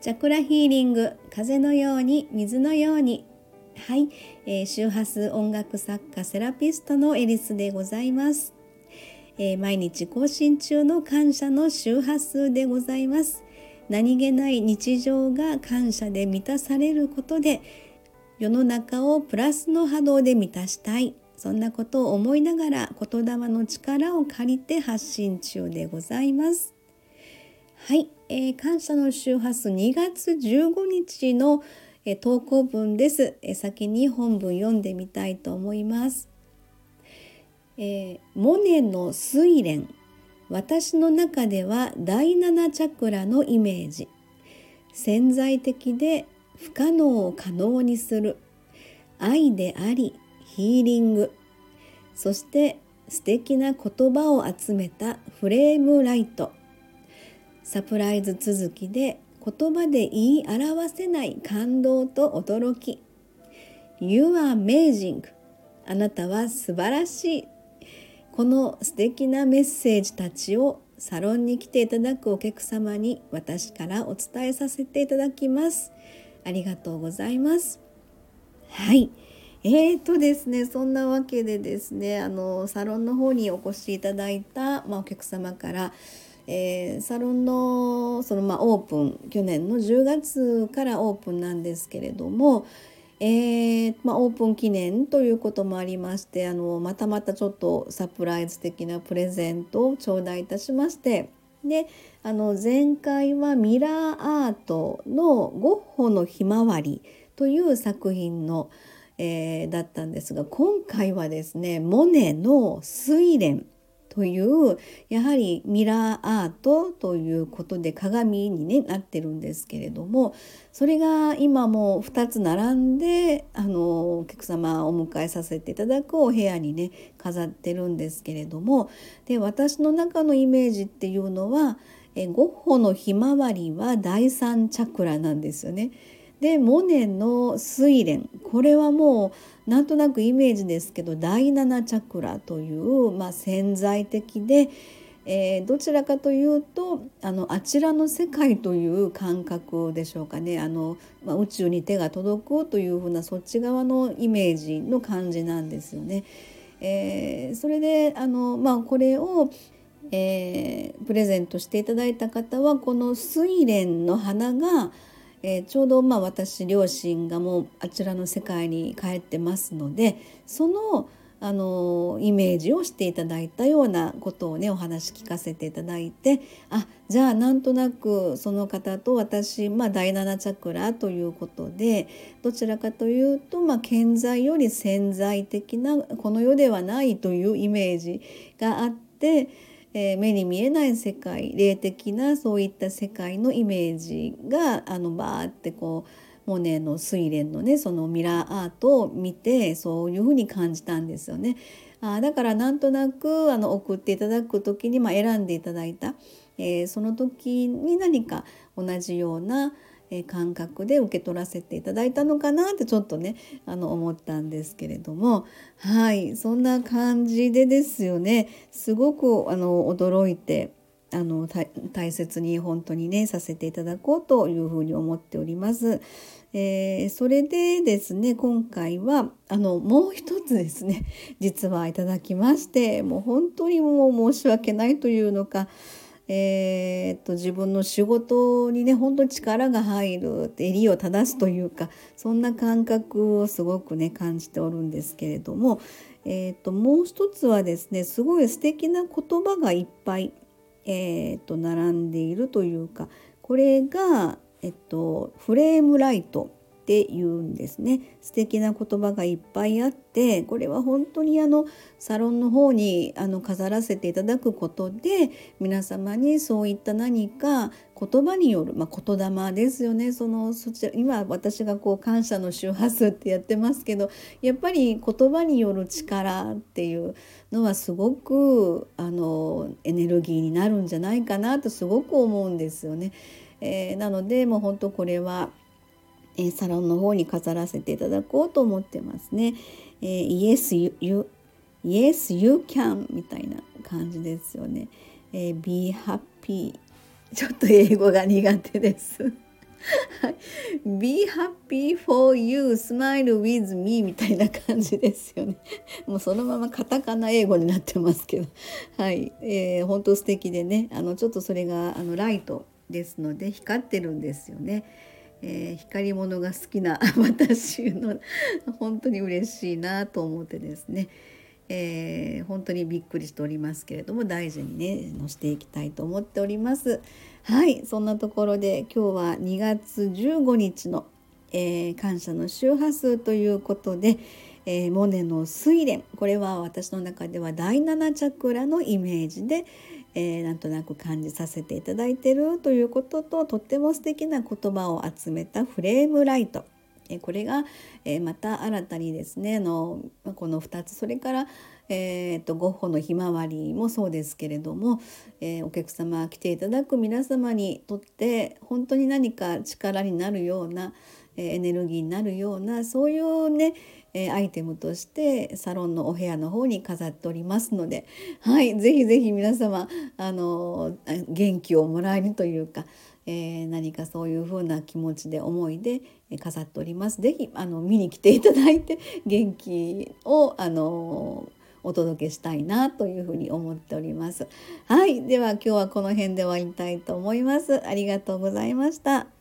チャクラヒーリング風のように水のように。はい、えー、周波数音楽作家セラピストのエリスでございます、えー、毎日更新中の感謝の周波数でございます。何気ない日常が感謝で満たされることで世の中をプラスの波動で満たしたい。そんなことを思いながら言霊の力を借りて発信中でございます。はい、えー、感謝の周波数2月15日のえ投稿文です、え先に本文読んでみたいと思います。えー、モネの睡蓮。私の中では第七チャクラのイメージ。潜在的で不可能を可能にする。愛でありヒーリング。そして素敵な言葉を集めたフレームライト。サプライズ続きで言葉で言い表せない感動と驚き。You are amazing. あなたは素晴らしい。この素敵なメッセージたちをサロンに来ていただくお客様に私からお伝えさせていただきます。ありがとうございます。はい。えーとですねそんなわけでですねあのサロンの方にお越しいただいた、まあ、お客様からえー、サロンのその、まあ、オープン去年の10月からオープンなんですけれども、えーまあ、オープン記念ということもありましてあのまたまたちょっとサプライズ的なプレゼントを頂戴いたしましてであの前回はミラーアートの「ゴッホのひまわり」という作品の、えー、だったんですが今回はですねモネの「睡蓮」というやはりミラーアートということで鏡に、ね、なってるんですけれどもそれが今もう2つ並んであのお客様をお迎えさせていただくお部屋にね飾ってるんですけれどもで私の中のイメージっていうのはえゴッホのひまわりは第三チャクラなんですよね。でモネの睡蓮これはもうなんとなくイメージですけど第七チャクラという、まあ、潜在的で、えー、どちらかというとあのあちらの世界という感覚でしょうかねあの、まあ、宇宙に手が届くというふうなそっち側のイメージの感じなんですよね。えー、それであの、まあ、これをえー、プレゼントしていただいた方はこの睡蓮の花がえー、ちょうどまあ私両親がもうあちらの世界に帰ってますのでそのあのイメージをしていただいたようなことをねお話聞かせていただいてあじゃあなんとなくその方と私、まあ、第7チャクラということでどちらかというと、まあ、健在より潜在的なこの世ではないというイメージがあってえー、目に見えない世界霊的なそういった世界のイメージがあのバーってこうモネの睡蓮のねそのミラーアートを見てそういうふうに感じたんですよね。あだからなんとなくあの送っていただく時に、まあ、選んでいただいた、えー、その時に何か同じような、感覚で受け取らせていただいたのかなってちょっとねあの思ったんですけれども。はい。そんな感じでですよね。すごくあの驚いてあの大切に本当にねさせていただこうというふうに思っております。えー、それでですね今回はあのもう一つですね実はいただきましてもう本当にもう申し訳ないというのかえー、っと自分の仕事にね本当に力が入る襟を正すというかそんな感覚をすごくね感じておるんですけれども、えー、っともう一つはですねすごい素敵な言葉がいっぱい、えー、っと並んでいるというかこれが、えっと、フレームライト。って言うんですね素敵な言葉がいっぱいあってこれは本当にあのサロンの方にあの飾らせていただくことで皆様にそういった何か言葉による、まあ、言霊ですよねそのそちら今私がこう感謝の周波数ってやってますけどやっぱり言葉による力っていうのはすごくあのエネルギーになるんじゃないかなとすごく思うんですよね。えー、なのでもう本当これはえサロンの方に飾らせていただこうと思ってますね。えー、yes, you, you, yes, you can みたいな感じですよね。えー、be happy ちょっと英語が苦手です。Be happy for you, smile with me みたいな感じですよね。もうそのままカタカナ英語になってますけど、はい、えー、本当素敵でね、あのちょっとそれがあのライトですので光ってるんですよね。えー、光り物が好きな 私の本当に嬉しいなと思ってですね。えー、本当にびっくりしておりますけれども大事にね載せていきたいと思っておりますはいそんなところで今日は2月15日の、えー、感謝の周波数ということで、え、モネの睡蓮これは私の中では第7チャクラのイメージで、えー、なんとなく感じさせていただいてるということととっても素敵な言葉を集めたフレームライト。これがまた新たにですねのこの2つそれからえーと、ゴッホのひまわりもそうですけれども、えー、お客様来ていただく皆様にとって本当に何か力になるような、エネルギーになるようなそういうね、え、アイテムとしてサロンのお部屋の方に飾っておりますのではいぜひぜひ皆様あの元気をもらえるというか、えー、何かそういう風な気持ちで思いで飾っております。ぜひあの見に来ていただいて元気をあのお届けしたいなというふに思っております。はい、では今日はこの辺で終わりたいと思います。ありがとうございました。